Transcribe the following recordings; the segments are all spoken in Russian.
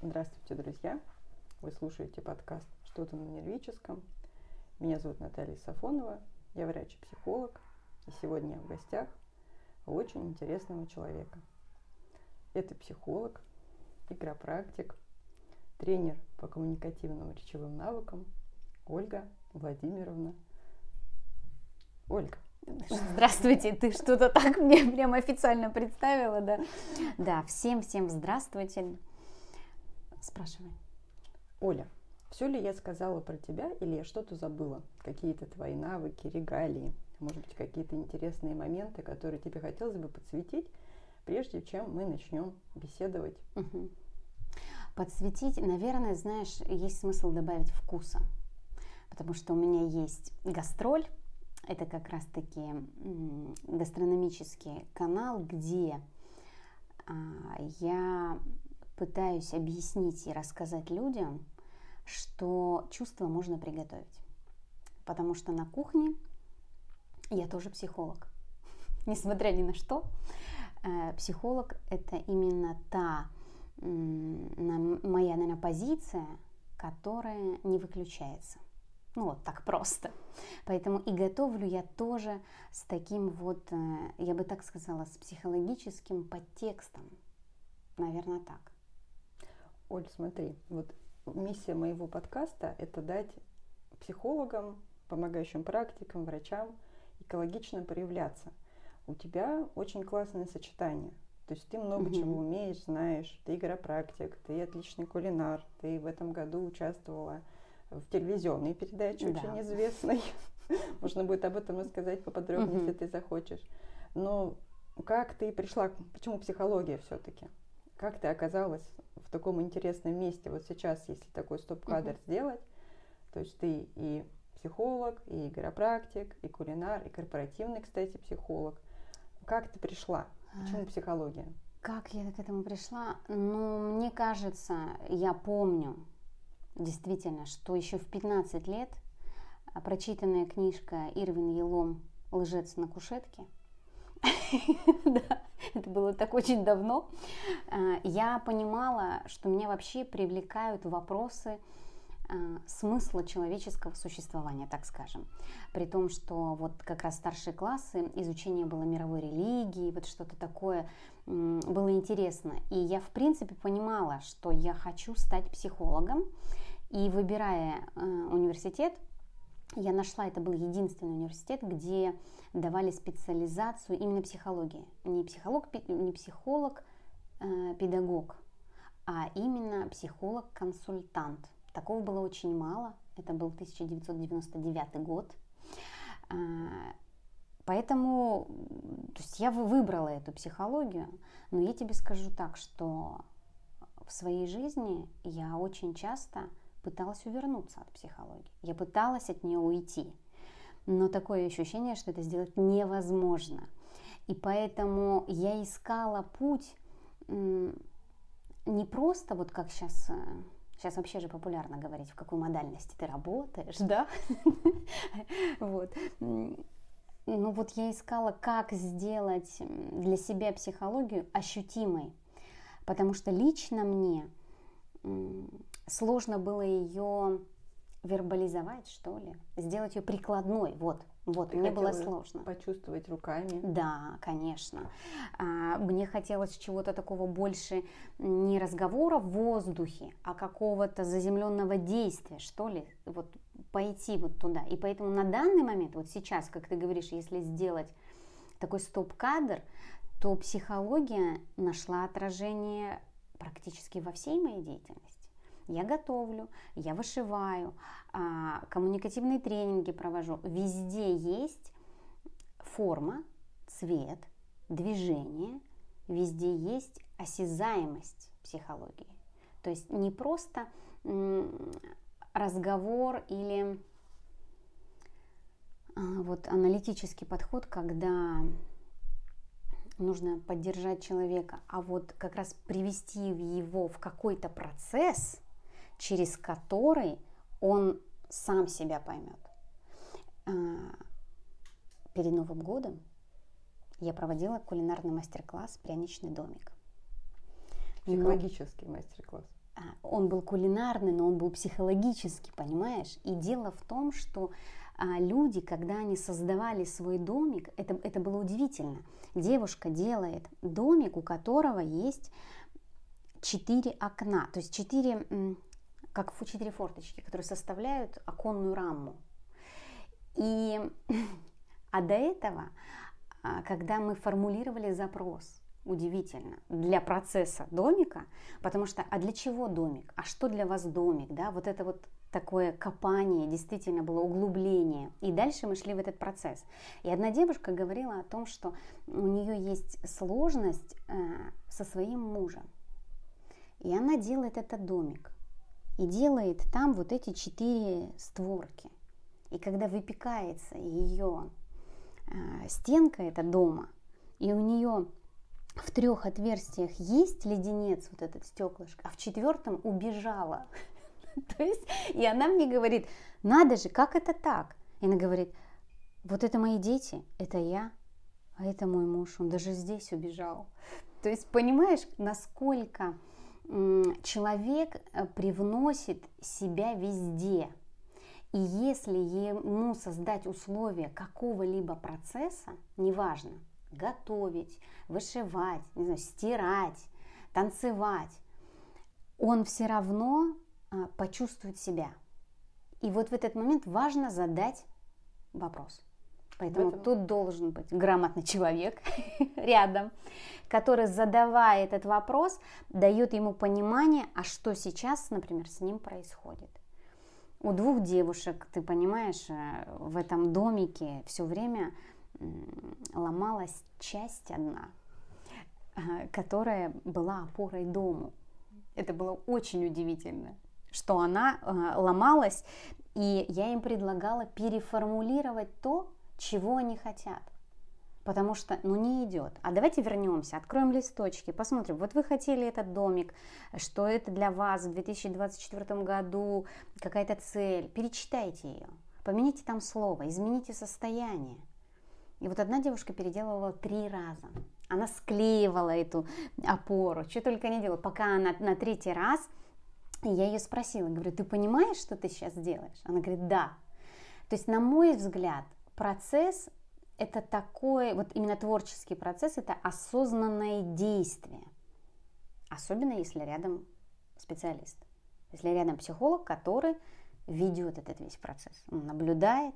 Здравствуйте, друзья! Вы слушаете подкаст «Что-то на нервическом». Меня зовут Наталья Сафонова, я врач и психолог, и сегодня я в гостях у очень интересного человека. Это психолог, игропрактик, тренер по коммуникативным речевым навыкам Ольга Владимировна. Ольга, Здравствуйте, ты что-то так мне прям официально представила, да? Да, всем-всем здравствуйте. Спрашивай. Оля, все ли я сказала про тебя или я что-то забыла? Какие-то твои навыки, регалии, может быть, какие-то интересные моменты, которые тебе хотелось бы подсветить, прежде чем мы начнем беседовать? Угу. Подсветить, наверное, знаешь, есть смысл добавить вкуса. Потому что у меня есть гастроль, это как раз-таки гастрономический канал, где а, я пытаюсь объяснить и рассказать людям, что чувство можно приготовить. Потому что на кухне я тоже психолог. Несмотря ни на что, э, психолог это именно та моя, наверное, позиция, которая не выключается. Ну вот так просто. Поэтому и готовлю я тоже с таким вот, э, я бы так сказала, с психологическим подтекстом. Наверное, так. Оль, смотри, вот миссия моего подкаста – это дать психологам, помогающим практикам, врачам экологично проявляться. У тебя очень классное сочетание. То есть ты много угу. чего умеешь, знаешь, ты игропрактик, ты отличный кулинар, ты в этом году участвовала в телевизионной передаче да. очень известной. Можно будет об этом рассказать поподробнее, если ты захочешь. Но как ты пришла, почему психология все-таки? Как ты оказалась в таком интересном месте? Вот сейчас, если такой стоп-кадр сделать, то есть ты и психолог, и игропрактик, и кулинар, и корпоративный, кстати, психолог. Как ты пришла? Почему а, психология? Как я к этому пришла? Ну, мне кажется, я помню, действительно, что еще в 15 лет а, прочитанная книжка Ирвин Елом «Лжец на кушетке», да, это было так очень давно, а, я понимала, что меня вообще привлекают вопросы а, смысла человеческого существования, так скажем. При том, что вот как раз старшие классы, изучение было мировой религии, вот что-то такое было интересно. И я, в принципе, понимала, что я хочу стать психологом. И выбирая э, университет, я нашла, это был единственный университет, где давали специализацию именно психологии. Не психолог, не психолог, э, педагог, а именно психолог-консультант. Такого было очень мало. Это был 1999 год. А, поэтому то есть я выбрала эту психологию, но я тебе скажу так, что в своей жизни я очень часто пыталась увернуться от психологии. Я пыталась от нее уйти. Но такое ощущение, что это сделать невозможно. И поэтому я искала путь не просто вот как сейчас Сейчас вообще же популярно говорить, в какой модальности ты работаешь, да? Вот. Ну вот я искала, как сделать для себя психологию ощутимой, потому что лично мне сложно было ее вербализовать, что ли, сделать ее прикладной, вот, вот, Ты мне было сложно. Почувствовать руками. Да, конечно. А, мне хотелось чего-то такого больше не разговора в воздухе, а какого-то заземленного действия, что ли, вот пойти вот туда. И поэтому на данный момент, вот сейчас, как ты говоришь, если сделать такой стоп-кадр, то психология нашла отражение практически во всей моей деятельности я готовлю, я вышиваю, а, коммуникативные тренинги провожу. Везде есть форма, цвет, движение, везде есть осязаемость психологии. То есть не просто разговор или а, вот аналитический подход, когда нужно поддержать человека, а вот как раз привести его в какой-то процесс – через который он сам себя поймет. А, перед Новым годом я проводила кулинарный мастер-класс «Пряничный домик». Психологический Но... мастер-класс. а, он был кулинарный, но он был психологический, понимаешь? И дело в том, что а, люди, когда они создавали свой домик, это, это было удивительно. Девушка делает домик, у которого есть четыре окна, то есть четыре, как четыре форточки, которые составляют оконную раму. И, а до этого, а, когда мы формулировали запрос, удивительно, для процесса домика, потому что, а для чего домик? А что для вас домик? Да, вот это вот такое копание, действительно было углубление. И дальше мы шли в этот процесс. И одна девушка говорила о том, что у нее есть сложность э, со своим мужем. И она делает этот домик. И делает там вот эти четыре створки. И когда выпекается ее э, стенка это дома, и у нее в трех отверстиях есть леденец, вот этот стеклышко, а в четвертом убежала. То есть, и она мне говорит, надо же, как это так? И она говорит, вот это мои дети, это я, а это мой муж, он даже здесь убежал. То есть, понимаешь, насколько человек э, привносит себя везде. И если ему создать условия какого-либо процесса, неважно, готовить, вышивать, не знаю, стирать, танцевать, он все равно а, почувствовать себя. И вот в этот момент важно задать вопрос. Поэтому этом... тут должен быть грамотный человек рядом, который, задавая этот вопрос, дает ему понимание, а что сейчас, например, с ним происходит. У двух девушек, ты понимаешь, э, в этом домике все время ломалась часть одна, э, которая была опорой дому. Это было очень удивительно что она э, ломалась, и я им предлагала переформулировать то, чего они хотят. Потому что, ну, не идет. А давайте вернемся, откроем листочки, посмотрим. Вот вы хотели этот домик, что это для вас в 2024 году, какая-то цель. Перечитайте ее, поменяйте там слово, измените состояние. И вот одна девушка переделывала три раза. Она склеивала эту опору, что только не делала, пока она на третий раз я ее спросила, говорю, ты понимаешь, что ты сейчас делаешь? Она говорит, да. То есть, на мой взгляд, процесс это такой, вот именно творческий процесс, это осознанное действие. Особенно если рядом специалист. Если рядом психолог, который ведет этот весь процесс. Он наблюдает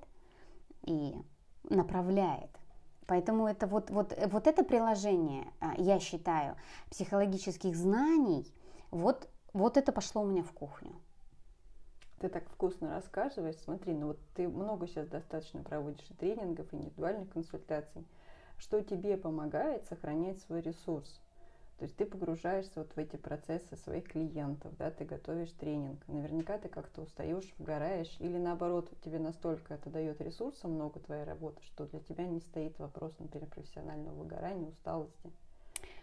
и направляет. Поэтому это вот, вот, вот это приложение, а, я считаю, психологических знаний, вот вот это пошло у меня в кухню. Ты так вкусно рассказываешь. Смотри, ну вот ты много сейчас достаточно проводишь тренингов, и индивидуальных консультаций. Что тебе помогает сохранять свой ресурс? То есть ты погружаешься вот в эти процессы своих клиентов, да, ты готовишь тренинг. Наверняка ты как-то устаешь, вгораешь, или наоборот, тебе настолько это дает ресурса много твоей работы, что для тебя не стоит вопрос, например, профессионального выгорания, усталости.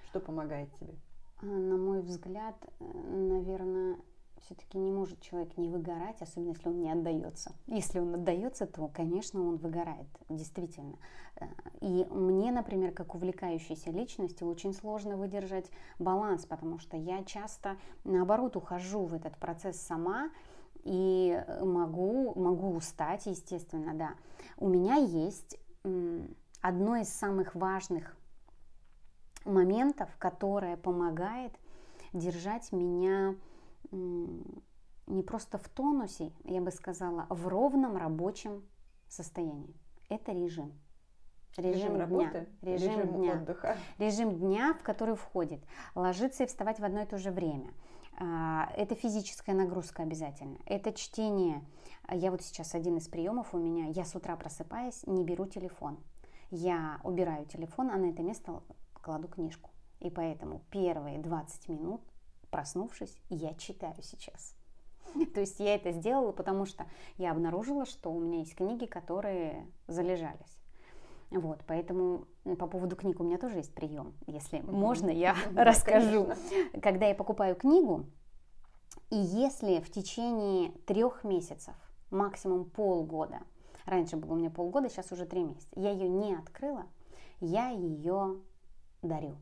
Что помогает тебе? А, на мой взгляд, э, наверное, все-таки не может человек не выгорать, особенно если он не отдается. Если он отдается, то, конечно, он выгорает, действительно. Э, и мне, например, как увлекающейся личности, очень сложно выдержать баланс, потому что я часто, наоборот, ухожу в этот процесс сама, и могу, могу устать, естественно, да. У меня есть одно из самых важных моментов, которое помогает держать меня не просто в тонусе, я бы сказала, в ровном рабочем состоянии. Это режим. Режим, режим дня. работы, режим, режим дня. отдыха. Режим дня, в который входит ложиться и вставать в одно и то же время. А, это физическая нагрузка обязательно. Это чтение. Я вот сейчас один из приемов у меня. Я с утра просыпаясь, не беру телефон. Я убираю телефон, а на это место кладу книжку. И поэтому первые 20 минут, проснувшись, я читаю сейчас. То есть я это сделала, потому что я обнаружила, что у меня есть книги, которые залежались. Вот, поэтому по поводу книг у меня тоже есть прием. Если можно, я расскажу. Когда я покупаю книгу, и если в течение трех месяцев, максимум полгода, раньше было у меня полгода, сейчас уже три месяца, я ее не открыла, я ее дарю.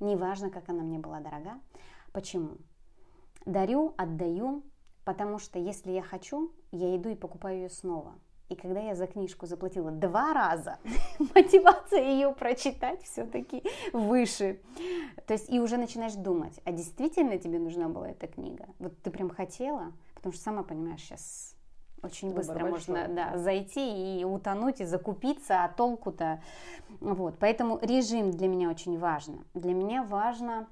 Неважно, как она мне была дорога. Почему? Дарю, отдаю, потому что если я хочу, я иду и покупаю ее снова. И когда я за книжку заплатила два раза, мотивация ее прочитать все-таки выше. То есть и уже начинаешь думать, а действительно тебе нужна была эта книга? Вот ты прям хотела? Потому что сама понимаешь, сейчас очень Выбор быстро большой. можно да, зайти и утонуть, и закупиться, а толку-то... Вот, поэтому режим для меня очень важно. Для меня важно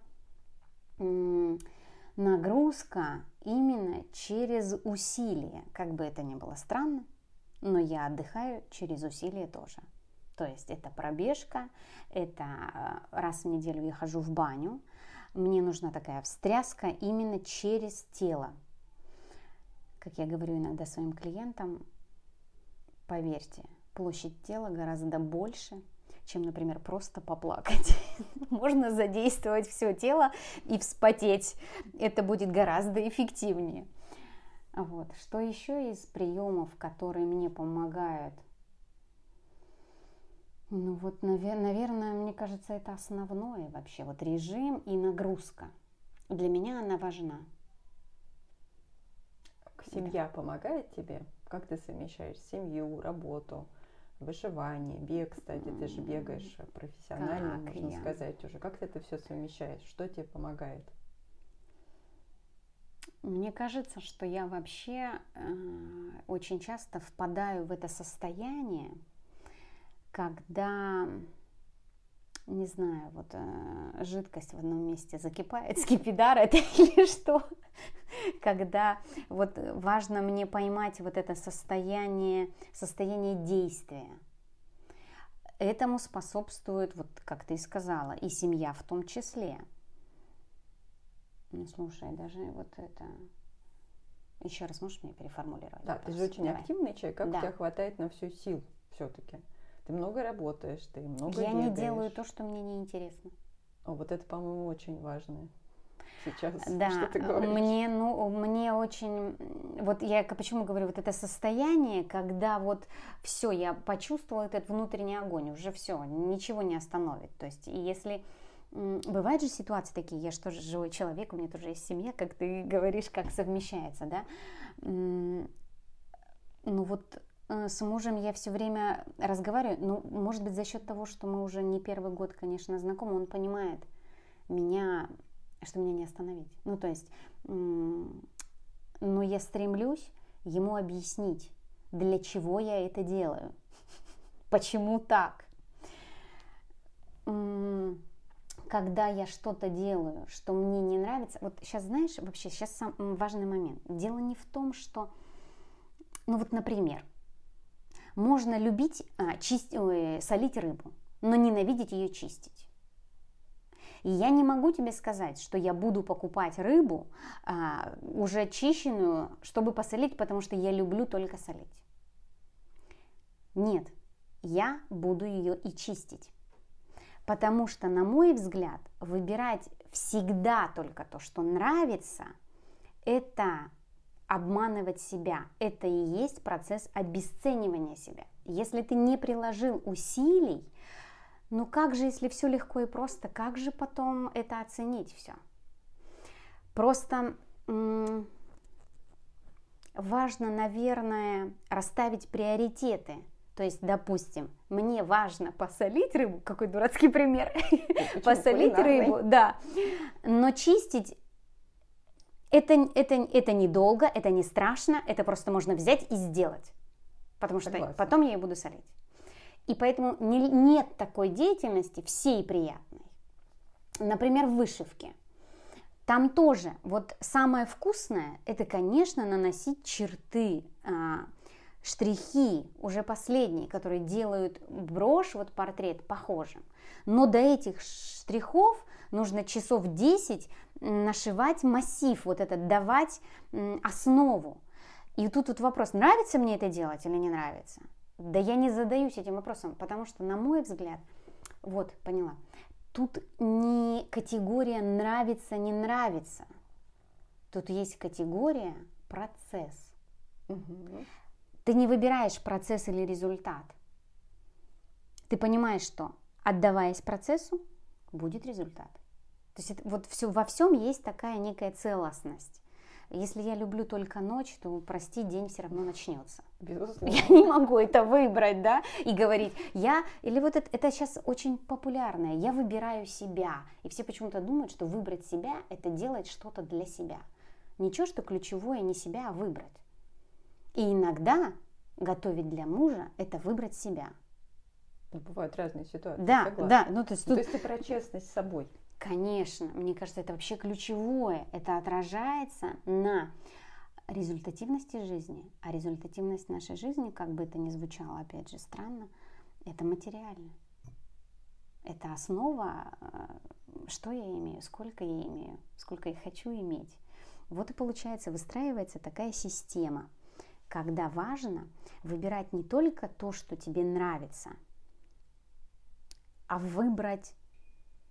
нагрузка именно через усилие. Как бы это ни было странно, но я отдыхаю через усилие тоже. То есть это пробежка, это э, раз в неделю я хожу в баню, мне нужна такая встряска именно через тело. Как я говорю иногда своим клиентам, поверьте, площадь тела гораздо больше, чем, например, просто поплакать. Можно задействовать все тело и вспотеть. Это будет гораздо эффективнее. Вот. Что еще из приемов, которые мне помогают? Ну вот, наверное, мне кажется, это основное вообще. Вот режим и нагрузка. Для меня она важна. Семья да. помогает тебе? Как ты совмещаешь семью, работу, вышивание, бег, кстати, ты же бегаешь профессионально, как можно я? сказать уже. Как ты это все совмещаешь? Что тебе помогает? Мне кажется, что я вообще э, очень часто впадаю в это состояние, когда, не знаю, вот э, жидкость в одном месте закипает, скипидар это или что, когда вот важно мне поймать вот это состояние, состояние действия. Этому способствует, вот как ты и сказала, и семья в том числе – ну, слушай, даже вот это... Еще раз можешь мне переформулировать? Да, вопрос? ты же очень Давай. активный человек. Как да. у тебя хватает на всю сил все-таки? Ты много работаешь, ты много Я бегаешь. не делаю то, что мне не интересно. О, вот это, по-моему, очень важно сейчас, да, что ты говоришь. Мне, ну, мне очень, вот я почему говорю, вот это состояние, когда вот все, я почувствовала этот внутренний огонь, уже все, ничего не остановит. То есть, если Бывают же ситуации такие, я же живой человек, у меня тоже есть семья, как ты говоришь, как совмещается, да. Ну вот э, с мужем я все время разговариваю, ну, может быть, за счет того, что мы уже не первый год, конечно, знакомы, он понимает меня, что меня не остановить. Ну, то есть, но я стремлюсь ему объяснить, для чего я это делаю, почему так когда я что-то делаю, что мне не нравится, вот сейчас знаешь, вообще сейчас сам важный момент. Дело не в том, что, ну вот, например, можно любить а, чисть, ой, солить рыбу, но ненавидеть ее чистить. И я не могу тебе сказать, что я буду покупать рыбу а, уже чищенную, чтобы посолить, потому что я люблю только солить. Нет, я буду ее и чистить. Потому что, на мой взгляд, выбирать всегда только то, что нравится, это обманывать себя. Это и есть процесс обесценивания себя. Если ты не приложил усилий, ну как же, если все легко и просто, как же потом это оценить все? Просто м- важно, наверное, расставить приоритеты – то есть, допустим, мне важно посолить рыбу, какой дурацкий пример, посолить рыбу, да, но чистить это, это, это недолго, это не страшно, это просто можно взять и сделать, потому что Согласна. потом я ее буду солить. И поэтому не, нет такой деятельности всей приятной. Например, в вышивке. Там тоже вот самое вкусное, это, конечно, наносить черты, а, штрихи, уже последние, которые делают брошь, вот портрет похожим. Но до этих штрихов нужно часов 10 нашивать массив, вот этот, давать основу. И тут вот вопрос, нравится мне это делать или не нравится? Да я не задаюсь этим вопросом, потому что, на мой взгляд, вот, поняла, тут не категория нравится, не нравится. Тут есть категория процесс. Угу. Ты не выбираешь процесс или результат. Ты понимаешь, что отдаваясь процессу, будет результат. То есть это, вот все, во всем есть такая некая целостность. Если я люблю только ночь, то, прости, день все равно начнется. Безусловно. Я не могу это выбрать, да, и говорить, я, или вот это, это сейчас очень популярное, я выбираю себя. И все почему-то думают, что выбрать себя – это делать что-то для себя. Ничего, что ключевое не себя, а выбрать. И иногда готовить для мужа – это выбрать себя. Ну, Бывают разные ситуации. Да, согласна. да, ну то есть Ну, тут То есть ты про честность с собой. Конечно, мне кажется, это вообще ключевое. Это отражается на результативности жизни. А результативность нашей жизни, как бы это ни звучало, опять же, странно, это материально. Это основа, э, что я имею, сколько я имею, сколько я хочу иметь. Вот и получается, выстраивается такая система, когда важно выбирать не только то, что тебе нравится, а выбрать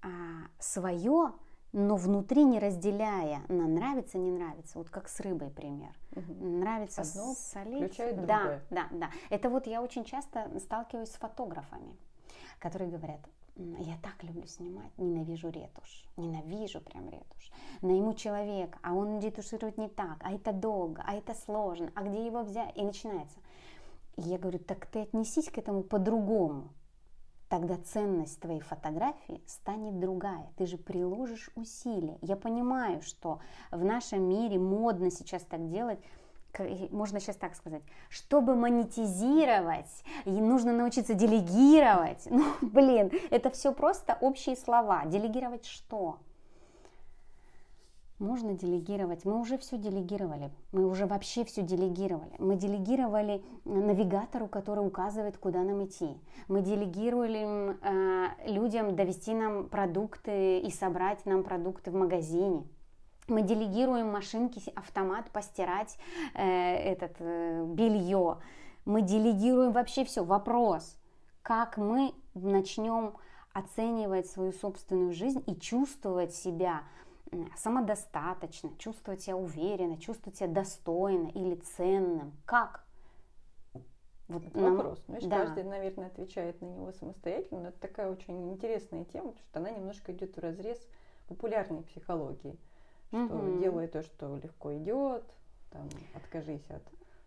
а, свое, но внутри не разделяя на нравится, не нравится. Вот как с рыбой пример. Мгм. Нравится Одно солить. да, да, да. Это вот я очень часто сталкиваюсь с фотографами, которые говорят, «М, я так люблю снимать, ненавижу ретушь, ненавижу прям ретушь. Найму человека, а он ретуширует не так, а это долго, а это сложно, а где его взять? И начинается. И я говорю, так ты отнесись к этому по-другому. Тогда ценность твоей фотографии станет другая. Ты же приложишь усилия. Я понимаю, что в нашем мире модно сейчас так делать, можно сейчас так сказать, чтобы монетизировать, и нужно научиться делегировать. Ну, блин, это все просто общие слова. Делегировать что? Можно делегировать. Мы уже все делегировали. Мы уже вообще все делегировали. Мы делегировали навигатору, который указывает, куда нам идти. Мы делегировали э, людям довести нам продукты и собрать нам продукты в магазине. Мы делегируем машинки, автомат постирать э, этот э, белье. Мы делегируем вообще все. Вопрос, как мы начнем оценивать свою собственную жизнь и чувствовать себя самодостаточно, чувствовать себя уверенно, чувствовать себя достойно или ценным. Как? Вот Это нам- вопрос. Знаешь, да. каждый, наверное, отвечает на него самостоятельно, но это такая очень интересная тема, потому что она немножко идет в разрез популярной психологии. Что Мгм. делай то, что легко идет, там, откажись от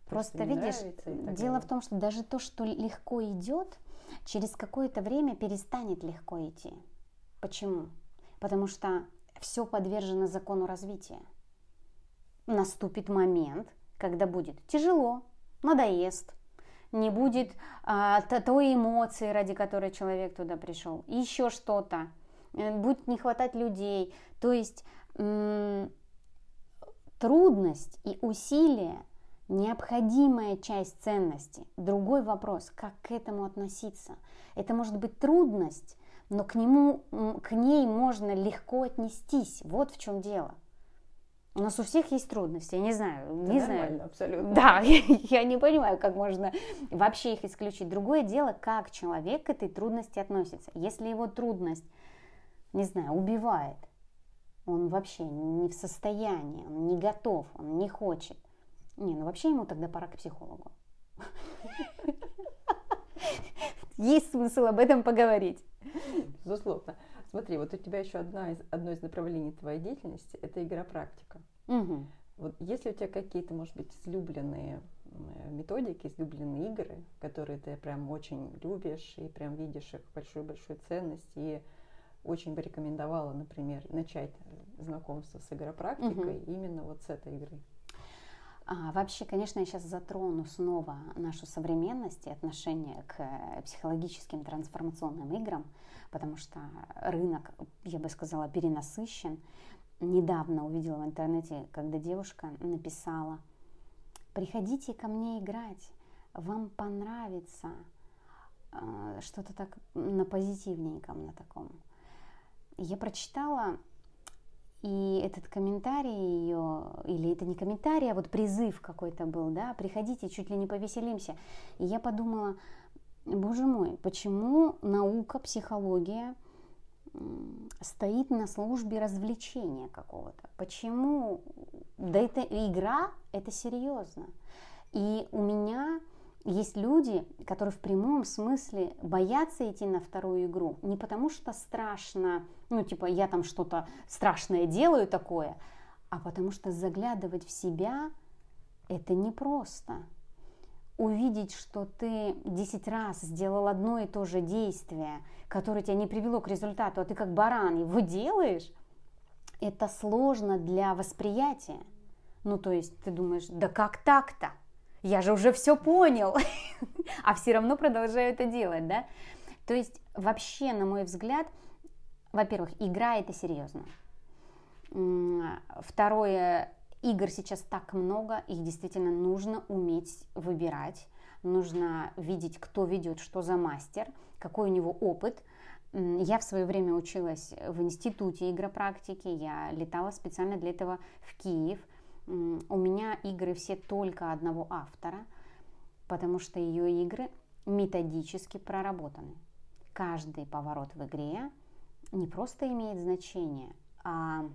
Просто не видишь, так дело в том, что даже то, что легко идет, через какое-то время перестанет легко идти. Почему? Потому что все подвержено закону развития. Наступит момент, когда будет тяжело, надоест, не будет а, той эмоции, ради которой человек туда пришел, еще что-то, э, будет не хватать людей. То есть м, трудность и усилие необходимая часть ценности. Другой вопрос, как к этому относиться. Это может быть трудность, но к, нему, к ней можно легко отнестись. Вот в чем дело. У нас у всех есть трудности, я не знаю, Это не знаю. абсолютно. Да, я не понимаю, как можно вообще их исключить. Другое дело, как человек к этой трудности относится. Если его трудность, не знаю, убивает, он вообще не в состоянии, он не готов, он не хочет. Не, ну вообще ему тогда пора к психологу. Есть смысл об этом поговорить. Безусловно. Смотри, вот у тебя еще одна из, одно из направлений твоей деятельности – это игра-практика. Мгм. Вот есть ли у тебя какие-то, может быть, излюбленные м, методики, излюбленные игры, которые ты прям очень любишь и прям видишь их большую-большую ценность и очень бы рекомендовала, например, начать знакомство с игропрактикой именно вот с этой игры? А, вообще, конечно, я сейчас затрону снова нашу современность и отношение к э, психологическим трансформационным играм, потому что рынок, я бы сказала, перенасыщен. Недавно увидела в интернете, когда девушка написала, приходите ко мне играть, вам понравится, э, что-то так на позитивненьком, на таком. Я прочитала и этот комментарий ее, или это не комментарий, а вот призыв какой-то был, да, приходите, чуть ли не повеселимся. И я подумала, боже мой, почему наука, психология стоит на службе развлечения какого-то? Почему? Да это игра, это серьезно. И у меня есть люди, которые в прямом смысле боятся идти на вторую игру. Не потому что страшно, ну типа я там что-то страшное делаю такое, а потому что заглядывать в себя это непросто. Увидеть, что ты 10 раз сделал одно и то же действие, которое тебя не привело к результату, а ты как баран его делаешь, это сложно для восприятия. Ну, то есть ты думаешь, да как так-то? Я же уже все понял, а все равно продолжаю это делать, да? То есть вообще, на мой взгляд, во-первых, игра это серьезно. Второе, игр сейчас так много, их действительно нужно уметь выбирать, нужно видеть, кто ведет, что за мастер, какой у него опыт. Я в свое время училась в институте игропрактики, я летала специально для этого в Киев. У меня игры все только одного автора, потому что ее игры методически проработаны. Каждый поворот в игре не просто имеет значение, а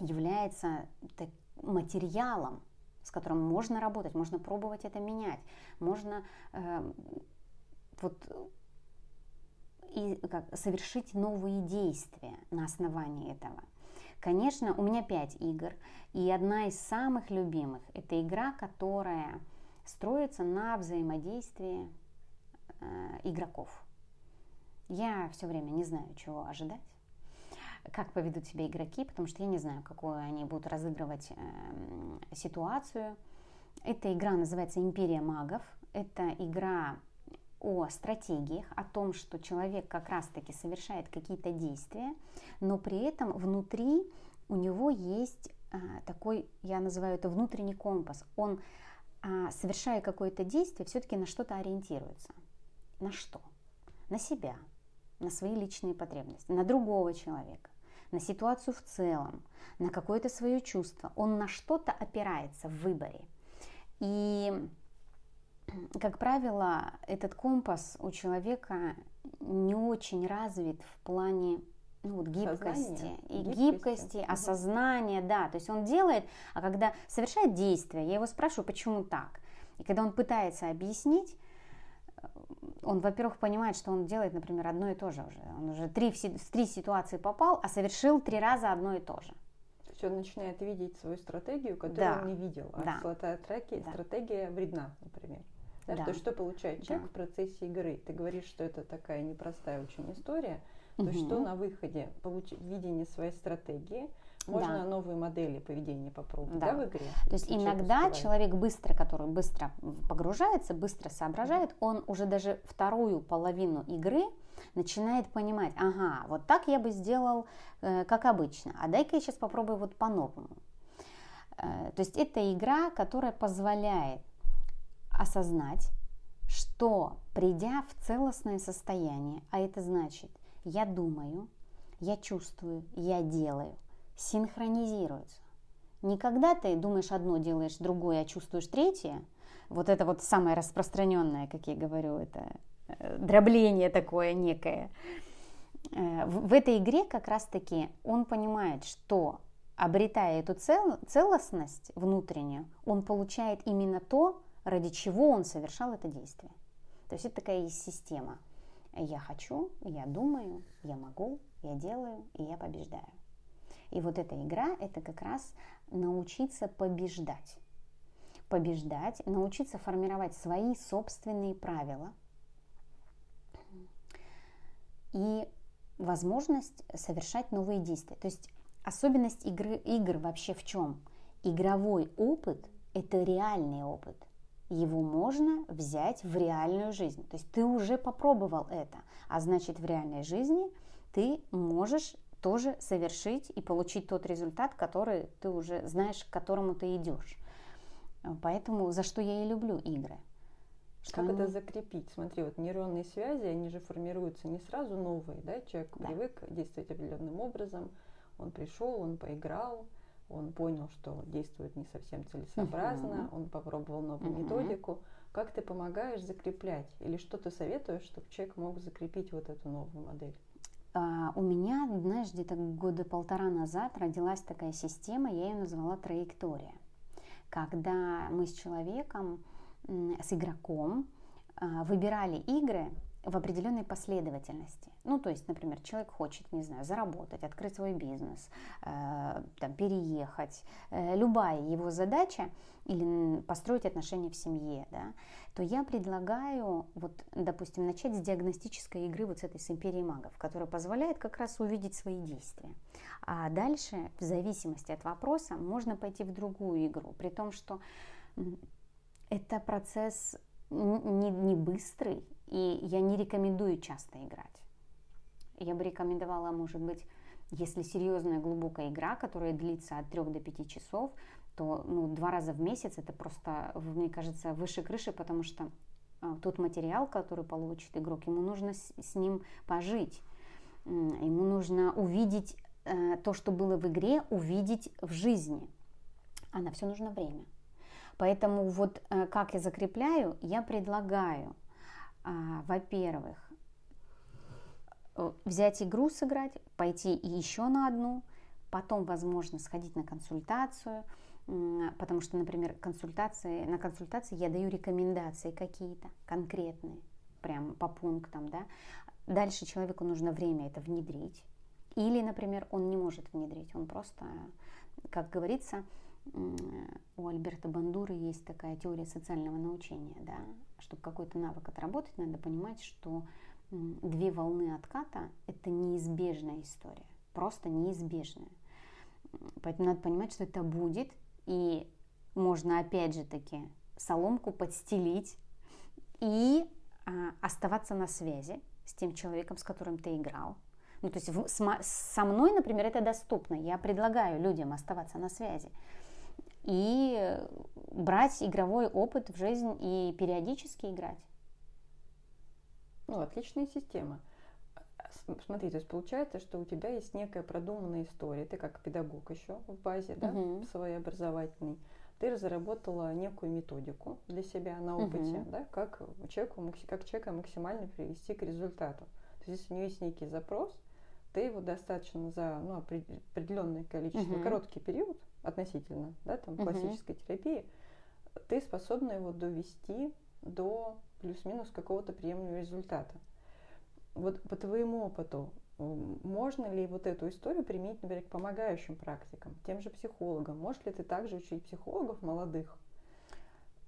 является материалом, с которым можно работать, можно пробовать это менять, можно э, вот и как, совершить новые действия на основании этого. Конечно, у меня пять игр, и одна из самых любимых – это игра, которая строится на взаимодействии э, игроков. Я все время не знаю, чего ожидать как поведут себя игроки, потому что я не знаю, какую они будут разыгрывать э, ситуацию. Эта игра называется «Империя магов». Это игра о стратегиях, о том, что человек как раз-таки совершает какие-то действия, но при этом внутри у него есть а, такой, я называю это внутренний компас. Он, а, совершая какое-то действие, все-таки на что-то ориентируется. На что? На себя, на свои личные потребности, на другого человека, на ситуацию в целом, на какое-то свое чувство. Он на что-то опирается в выборе. И, как правило, этот компас у человека не очень развит в плане ну, вот гибкости, Сознание, и гибкости, гибкости осознания, да, то есть он делает, а когда совершает действие, я его спрашиваю, почему так, и когда он пытается объяснить, он, во-первых, понимает, что он делает, например, одно и то же уже. Он уже три, в три ситуации попал, а совершил три раза одно и то же. То есть он начинает видеть свою стратегию, которую да. он не видел. А да. золотая траки, да. стратегия вредна, например. Да. То есть что получает человек да. в процессе игры? Ты говоришь, что это такая непростая очень история. То есть что на выходе? Получить видение своей стратегии – можно да. новые модели поведения попробовать, да, да в игре? То есть иногда успевает. человек быстро, который быстро погружается, быстро соображает, он уже даже вторую половину игры начинает понимать, ага, вот так я бы сделал, э, как обычно, а дай-ка я сейчас попробую вот по-новому. Э, то есть это игра, которая позволяет осознать, что придя в целостное состояние, а это значит, я думаю, я чувствую, я делаю – синхронизируются. Никогда ты думаешь одно, делаешь другое, а чувствуешь третье. Вот это вот самое распространенное, как я говорю, это э, дробление такое некое. Э, в этой игре как раз-таки он понимает, что обретая эту цел, целостность внутреннюю, он получает именно то, ради чего он совершал это действие. То есть это такая есть система. Я хочу, я думаю, я могу, я делаю, и я побеждаю. И вот эта игра – это как раз научиться побеждать. Побеждать, научиться формировать свои собственные правила и возможность совершать новые действия. То есть особенность игры, игр вообще в чем? Игровой опыт – это реальный опыт. Его можно взять в реальную жизнь. То есть ты уже попробовал это, а значит в реальной жизни ты можешь тоже совершить и получить тот результат, который ты уже знаешь, к которому ты идешь. Поэтому за что я и люблю игры. Что как они... это закрепить? Смотри, вот нейронные связи, они же формируются не сразу новые, да? Человек да. привык действовать определенным образом, он пришел, он поиграл, он понял, что действует не совсем целесообразно, uh-huh. он попробовал новую uh-huh. методику. Как ты помогаешь закреплять? Или что ты советуешь, чтобы человек мог закрепить вот эту новую модель? А, у меня, знаешь, где-то года полтора назад родилась такая система, я ее назвала траектория. Когда мы с человеком, с игроком а, выбирали игры, в определенной последовательности. Ну, то есть, например, человек хочет, не знаю, заработать, открыть свой бизнес, э, там, переехать, э, любая его задача или построить отношения в семье, да, то я предлагаю, вот, допустим, начать с диагностической игры вот с этой с империей магов, которая позволяет как раз увидеть свои действия. А дальше, в зависимости от вопроса, можно пойти в другую игру, при том, что это процесс не, не быстрый, и я не рекомендую часто играть. Я бы рекомендовала, может быть, если серьезная глубокая игра, которая длится от 3 до 5 часов, то ну, два раза в месяц это просто, мне кажется, выше крыши, потому что а, тот материал, который получит игрок, ему нужно с, с ним пожить. Ему нужно увидеть э, то, что было в игре, увидеть в жизни. А на все нужно время. Поэтому вот э, как я закрепляю, я предлагаю а, во-первых, э, взять игру сыграть, пойти еще на одну, потом, возможно, сходить на консультацию, потому что, например, консультации, на консультации я даю рекомендации какие-то конкретные, прям по пунктам, да. Дальше человеку нужно время это внедрить. Или, например, он не может внедрить, он просто, как говорится, у Альберта Бандуры есть такая теория социального научения, да, чтобы какой-то навык отработать, надо понимать, что две волны отката – это неизбежная история, просто неизбежная. Поэтому надо понимать, что это будет, и можно опять же таки соломку подстелить и а, оставаться на связи с тем человеком, с которым ты играл. Ну, то есть в, с, со мной, например, это доступно. Я предлагаю людям оставаться на связи и брать игровой опыт в жизнь и периодически играть. Ну, отличная система. Смотри, то есть получается, что у тебя есть некая продуманная история. Ты как педагог еще в базе, да, угу. своей образовательной. Ты разработала некую методику для себя на опыте, угу. да, как человеку, как человека максимально привести к результату. То есть, если у него есть некий запрос, ты его достаточно за ну, определенное количество, угу. короткий период относительно, да, там, угу. классической терапии, ты способна его довести до плюс-минус какого-то приемлемого результата. Вот по твоему опыту, можно ли вот эту историю применить, например, к помогающим практикам, тем же психологам? Можешь ли ты также учить психологов молодых,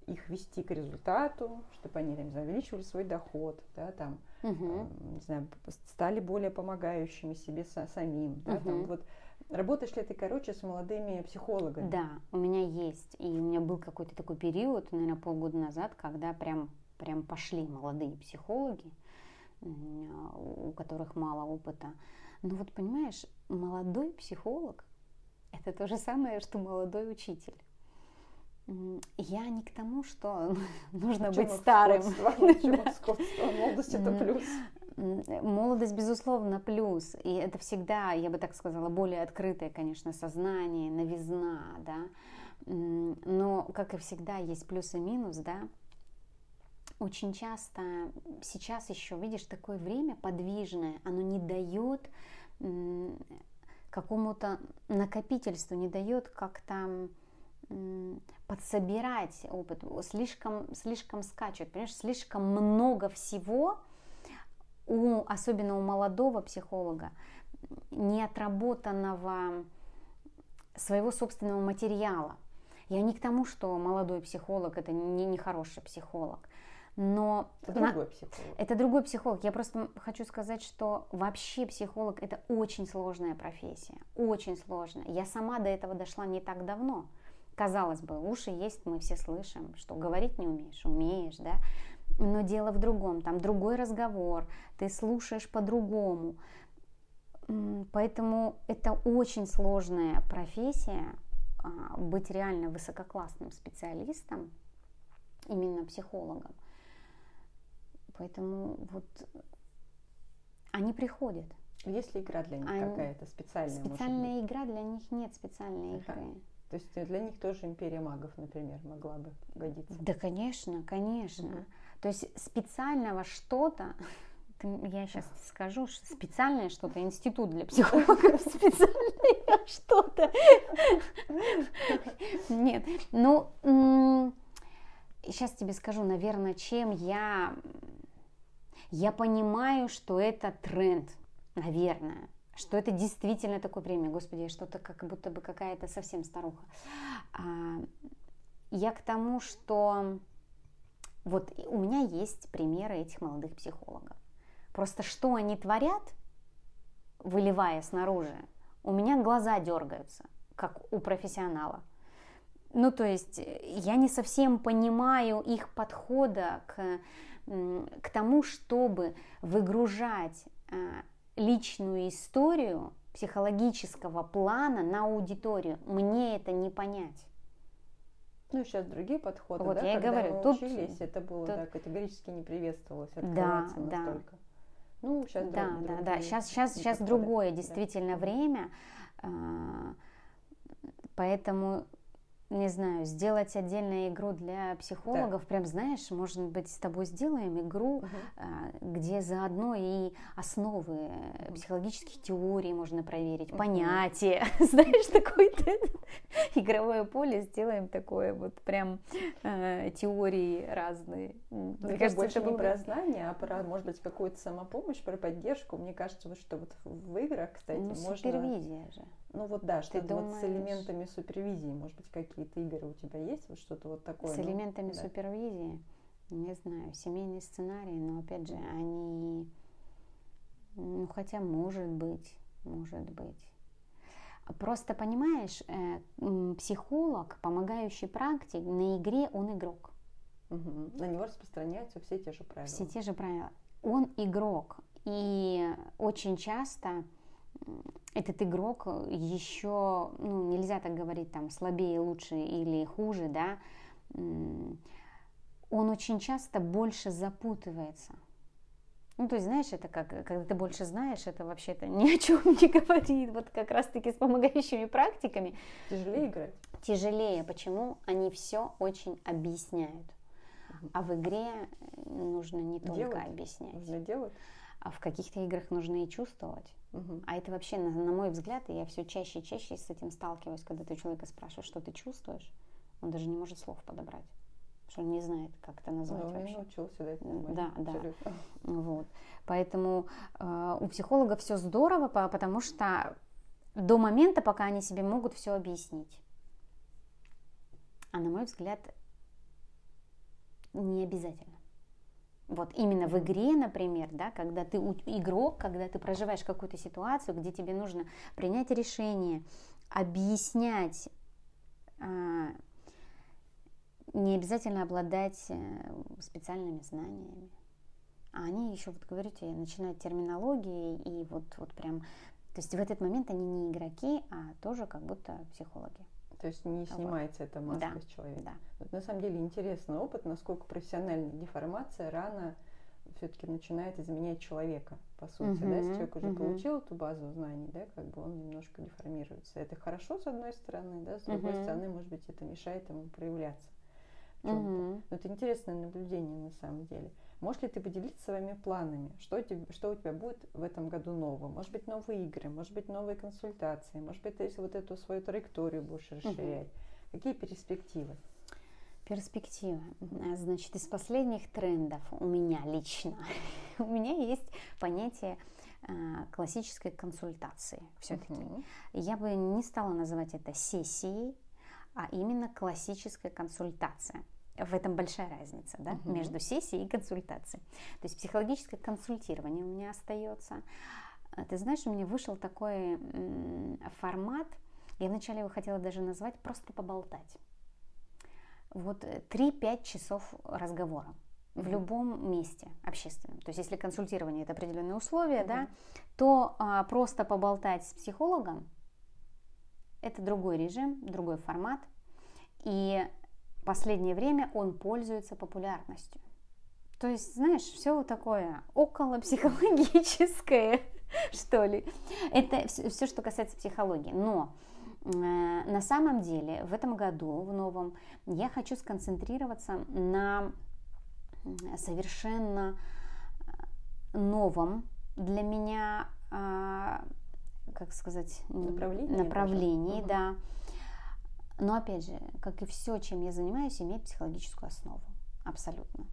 их вести к результату, чтобы они там, увеличивали свой доход, да, там, угу. э, не знаю, стали более помогающими себе самим, да, угу. там, вот Работаешь ли ты, короче, с молодыми психологами? Да, у меня есть. И у меня был какой-то такой период, наверное, полгода назад, когда прям, прям пошли молодые психологи, у которых мало опыта. Но вот понимаешь, молодой психолог – это то же самое, что молодой учитель. Я не к тому, что нужно быть старым. Молодость это плюс. Молодость, безусловно, плюс. И это всегда, я бы так сказала, более открытое, конечно, сознание, новизна, да. Но, как и всегда, есть плюс и минус, да. Очень часто сейчас еще, видишь, такое время подвижное, оно не дает какому-то накопительству, не дает как-то подсобирать опыт, слишком, слишком скачет, понимаешь, слишком много всего, у, особенно у молодого психолога, неотработанного своего собственного материала. Я не к тому, что молодой психолог это не, не хороший психолог, но это на... другой психолог. Это другой психолог. Я просто хочу сказать, что вообще психолог это очень сложная профессия, очень сложная. Я сама до этого дошла не так давно. Казалось бы, уши есть, мы все слышим, что говорить не умеешь, умеешь, да. Но дело в другом, там другой разговор, ты слушаешь по-другому. Поэтому это очень сложная профессия, а, быть реально высококлассным специалистом, именно психологом. Поэтому вот они приходят. Есть ли игра для них они... какая-то специальная? Специальная игра для них нет специальной ага. игры. То есть для них тоже империя магов, например, могла бы годиться. Да, конечно, конечно. Угу. То есть специального что-то, я сейчас скажу, что специальное что-то, институт для психологов, специальное что-то. Нет, ну, сейчас тебе скажу, наверное, чем я... Я понимаю, что это тренд, наверное, что это действительно такое время. Господи, что-то как будто бы какая-то совсем старуха. А, я к тому, что вот у меня есть примеры этих молодых психологов. Просто что они творят, выливая снаружи, у меня глаза дергаются, как у профессионала. Ну, то есть я не совсем понимаю их подхода к, к тому, чтобы выгружать а, личную историю психологического плана на аудиторию. Мне это не понять. Ну, сейчас другие подходы, вот да, я когда говорю, мы тут, учились, это было, тут... да, категорически не приветствовалось, открываться да, настолько. Да. Ну, сейчас да, друг, да, да, сейчас, сейчас, сейчас подходы. другое действительно да. время, а, поэтому не знаю, сделать отдельную игру для психологов, да. прям знаешь, может быть, с тобой сделаем игру, угу. где заодно и основы угу. психологических теорий можно проверить, угу. понятия, знаешь, такое-то игровое поле сделаем такое вот прям э, теории разные. Мне ну, кажется, больше не про знания, а про, может быть, какую-то самопомощь, про поддержку. Мне кажется, вот что вот в играх, кстати, ну, можно... супервизия же. Ну вот да, что-то думаешь... вот с элементами супервизии, может быть, какие-то игры у тебя есть, вот что-то вот такое. С ну, элементами да. супервизии, не знаю, семейные сценарии, но опять же, они, ну хотя может быть, может быть. Просто понимаешь, э, психолог, помогающий практик, на игре он игрок. Угу. На него распространяются все те же правила. Все те же правила. Он игрок. И очень часто этот игрок еще, ну, нельзя так говорить, там, слабее, лучше или хуже, да, он очень часто больше запутывается. Ну, то есть, знаешь, это как, когда ты больше знаешь, это вообще-то ни о чем не говорит. Вот как раз-таки с помогающими практиками. Тяжелее играть? Тяжелее. Почему? Они все очень объясняют. А в игре нужно не только делать. объяснять. Нужно делать. А в каких-то играх нужно и чувствовать. Угу. А это вообще, на, на мой взгляд, и я все чаще и чаще с этим сталкиваюсь, когда ты человека спрашиваешь, что ты чувствуешь, он даже не может слов подобрать, потому что он не знает, как это назвать ну, вообще. Научился, да, да, да. Вот. Поэтому э, у психолога все здорово, потому что до момента, пока они себе могут все объяснить. А на мой взгляд, не обязательно. Вот именно в игре, например, да, когда ты игрок, когда ты проживаешь какую-то ситуацию, где тебе нужно принять решение, объяснять, а, не обязательно обладать э, специальными знаниями. А они еще, вот говорю тебе, начинают терминологии и вот, вот прям... То есть в этот момент они не игроки, а тоже как будто психологи. То есть не снимается вот. эта маска да. с человека. Да. Вот на самом деле интересный опыт, насколько профессиональная деформация рано все-таки начинает изменять человека, по сути, uh-huh, да, если человек уже uh-huh. получил эту базу знаний, да, как бы он немножко деформируется. Это хорошо с одной стороны, да, с другой uh-huh. стороны, может быть, это мешает ему проявляться. Но это интересное наблюдение на самом деле. Можешь ли ты поделиться своими планами? Что, тебе, что у тебя будет в этом году нового? Может быть, новые игры, может быть, новые консультации, может быть, ты вот эту свою траекторию будешь расширять. Uh-huh. Какие перспективы? Перспектива. Uh-huh. Значит, из последних трендов у меня лично, у меня есть понятие а, классической консультации все-таки. Uh-huh. Я бы не стала называть это сессией, а именно классическая консультация. В этом большая разница да, uh-huh. между сессией и консультацией. То есть психологическое консультирование у меня остается. А, ты знаешь, у меня вышел такой формат, я вначале его хотела даже назвать просто поболтать. Вот 3-5 э, часов разговора в любом месте общественном. То есть если консультирование это определенные условия, uh-huh. да, то а, просто поболтать с психологом это другой режим, другой формат. И последнее время он пользуется популярностью. То есть, знаешь, все такое около психологическое, что ли. Это все, что касается психологии. Но э, на самом деле в этом году, в новом, я хочу сконцентрироваться на совершенно э, новом для меня, а, как сказать, направлении, направлении да. Но опять же, как и все, чем я занимаюсь, имеет психологическую основу. Абсолютно.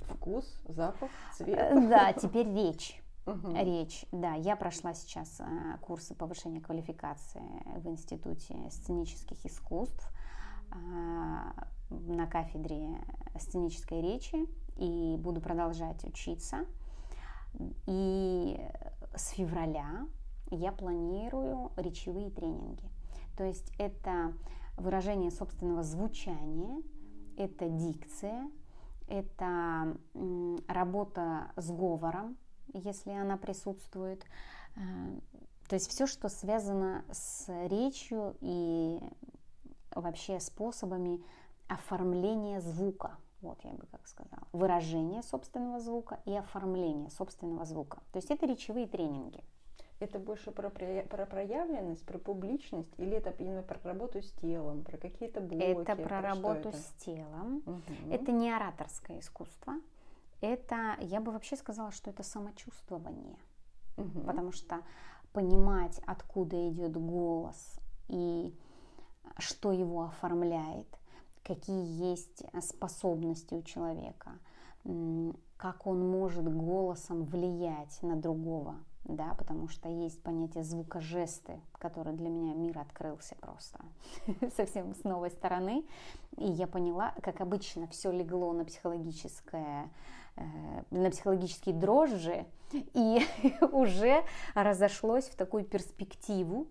Вкус, запах, цвет. Э, да, теперь речь. Речь, да, я прошла сейчас э, курсы повышения квалификации в Институте сценических искусств на кафедре сценической речи и буду продолжать учиться. И с февраля я планирую речевые тренинги. То есть это выражение собственного звучания, это дикция, это работа с говором, если она присутствует. Э, то есть все, что связано с речью и вообще способами оформления звука. Вот я бы как сказала. Выражение собственного звука и оформление собственного звука. То есть это речевые тренинги. Это больше про, про проявленность, про публичность, или это именно про работу с телом, про какие-то блоки? Это про, про работу это? с телом. Угу. Это не ораторское искусство. Это, я бы вообще сказала, что это самочувствование. Угу. Потому что понимать, откуда идет голос и что его оформляет, какие есть способности у человека, как он может голосом влиять на другого, да, потому что есть понятие звукожесты, который для меня мир открылся просто совсем с новой стороны, и я поняла, как обычно, все легло на психологическое э, на психологические дрожжи и уже разошлось в такую перспективу,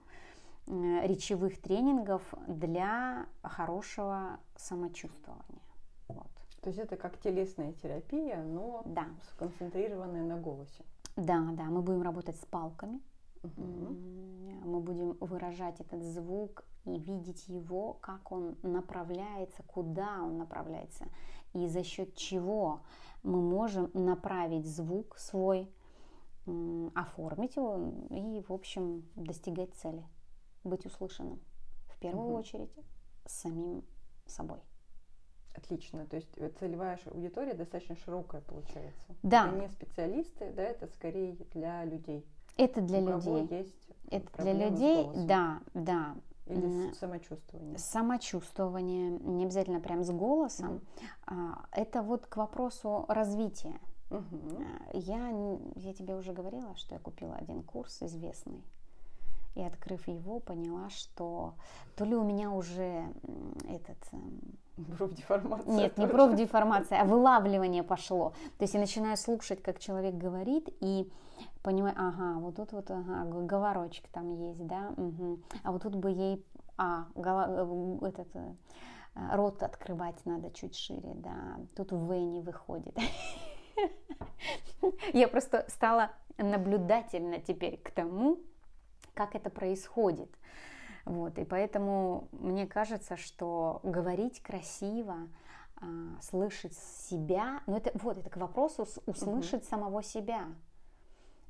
Э, речевых тренингов для хорошего самочувствования. Вот. То есть это как телесная терапия, но да. сконцентрированная на голосе. Да, да, мы будем работать с палками. Угу. Мы будем выражать этот звук и видеть его, как он направляется, куда он направляется, и за счет чего мы можем направить звук свой, оформить его и, в общем, достигать цели быть услышанным. В первую угу. очередь самим собой. Отлично. То есть э, целевая аудитория достаточно широкая получается. Да. Это не специалисты, да, это скорее для людей. Это для У людей. есть это для людей, да, да. Или с самочувствование. Самочувствование, не обязательно прям с голосом. Mm. Это вот к вопросу развития. Угу. Я, я тебе уже говорила, что я купила один курс известный и открыв его, поняла, что то ли у меня уже этот... Эм, профдеформация. Нет, не профдеформация, а вылавливание пошло. То есть я начинаю слушать, как человек говорит, и понимаю, ага, вот тут вот ага, говорочек там есть, да, угу. а вот тут бы ей, а, голо, э, этот, э, рот открывать надо чуть шире, да, тут В не выходит. Я просто стала наблюдательна теперь к тому, как это происходит. Вот, и поэтому мне кажется, что говорить красиво, а, слышать себя, ну это вот это к вопросу услышать угу. самого себя,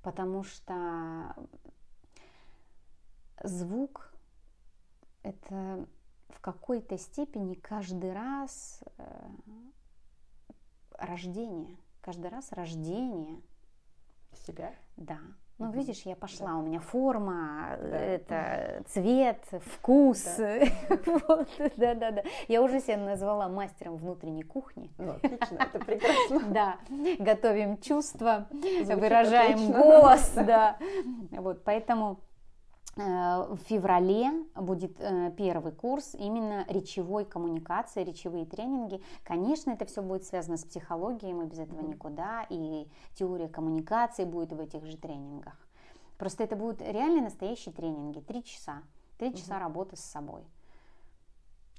потому что звук это в какой-то степени каждый раз э, рождение, каждый раз рождение себя. Да. Ну, видишь, я пошла, да. у меня форма, да. это цвет, вкус. Да. да, да, Я уже себя назвала мастером внутренней кухни. Ну, отлично, это прекрасно. Да, готовим чувства, выражаем голос, да. Вот, поэтому Э, в феврале будет э, первый курс именно речевой коммуникации, речевые тренинги. Конечно, это все будет связано с психологией, мы без этого никуда, и теория коммуникации будет в этих же тренингах. Просто это будут реально настоящие тренинги, три часа, три часа работы с собой.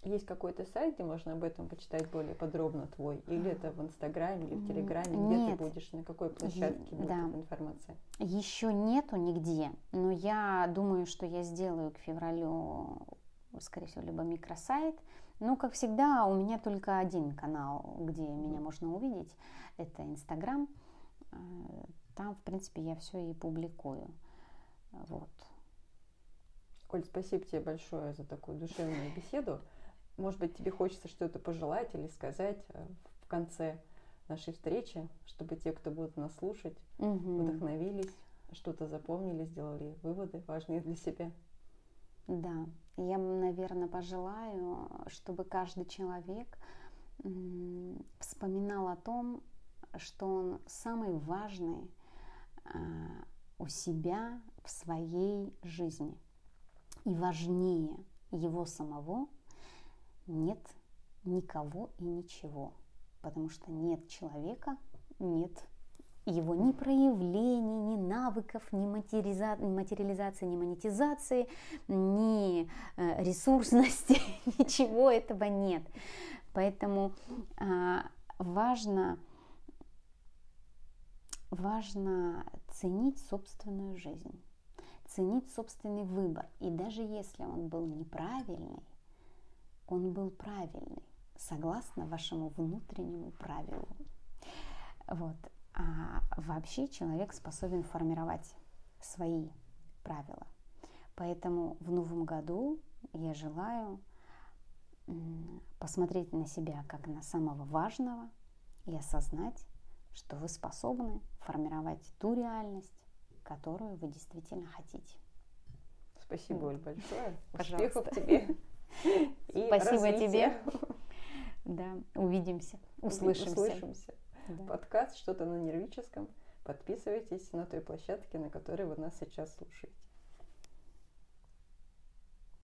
Есть какой-то сайт, где можно об этом почитать более подробно твой? Или это в Инстаграме или в Телеграме? Где нет. ты будешь? На какой площадке будет да. информация? Еще нету нигде, но я думаю, что я сделаю к февралю, скорее всего, либо микросайт. Но, как всегда, у меня только один канал, где меня можно увидеть. Это Инстаграм. Э, там, в принципе, я все и публикую. Вот. Оль, спасибо тебе большое за такую душевную беседу. Может быть, тебе хочется что-то пожелать или сказать э, в конце нашей встречи, чтобы те, кто будут нас слушать, угу. вдохновились, что-то запомнили, сделали выводы важные для себя. Да, я, наверное, пожелаю, чтобы каждый человек вспоминал о том, что он самый важный а, у себя в своей жизни. И важнее его самого нет никого и ничего. Потому что нет человека, нет его ни проявлений, ни навыков, ни материализации, ни монетизации, ни э, ресурсности, ничего этого нет. Поэтому а, важно, важно ценить собственную жизнь, ценить собственный выбор. И даже если он был неправильный, он был правильный, согласно вашему внутреннему правилу. Вот. А вообще человек способен формировать свои правила. Поэтому в новом году я желаю посмотреть на себя как на самого важного и осознать, что вы способны формировать ту реальность, которую вы действительно хотите. Спасибо, Оль, большое. Пожалуйста. Успехов тебе. Спасибо тебе. Да, увидимся, услышимся. Услышимся. Да. Подкаст «Что-то на нервическом». Подписывайтесь на той площадке, на которой вы нас сейчас слушаете.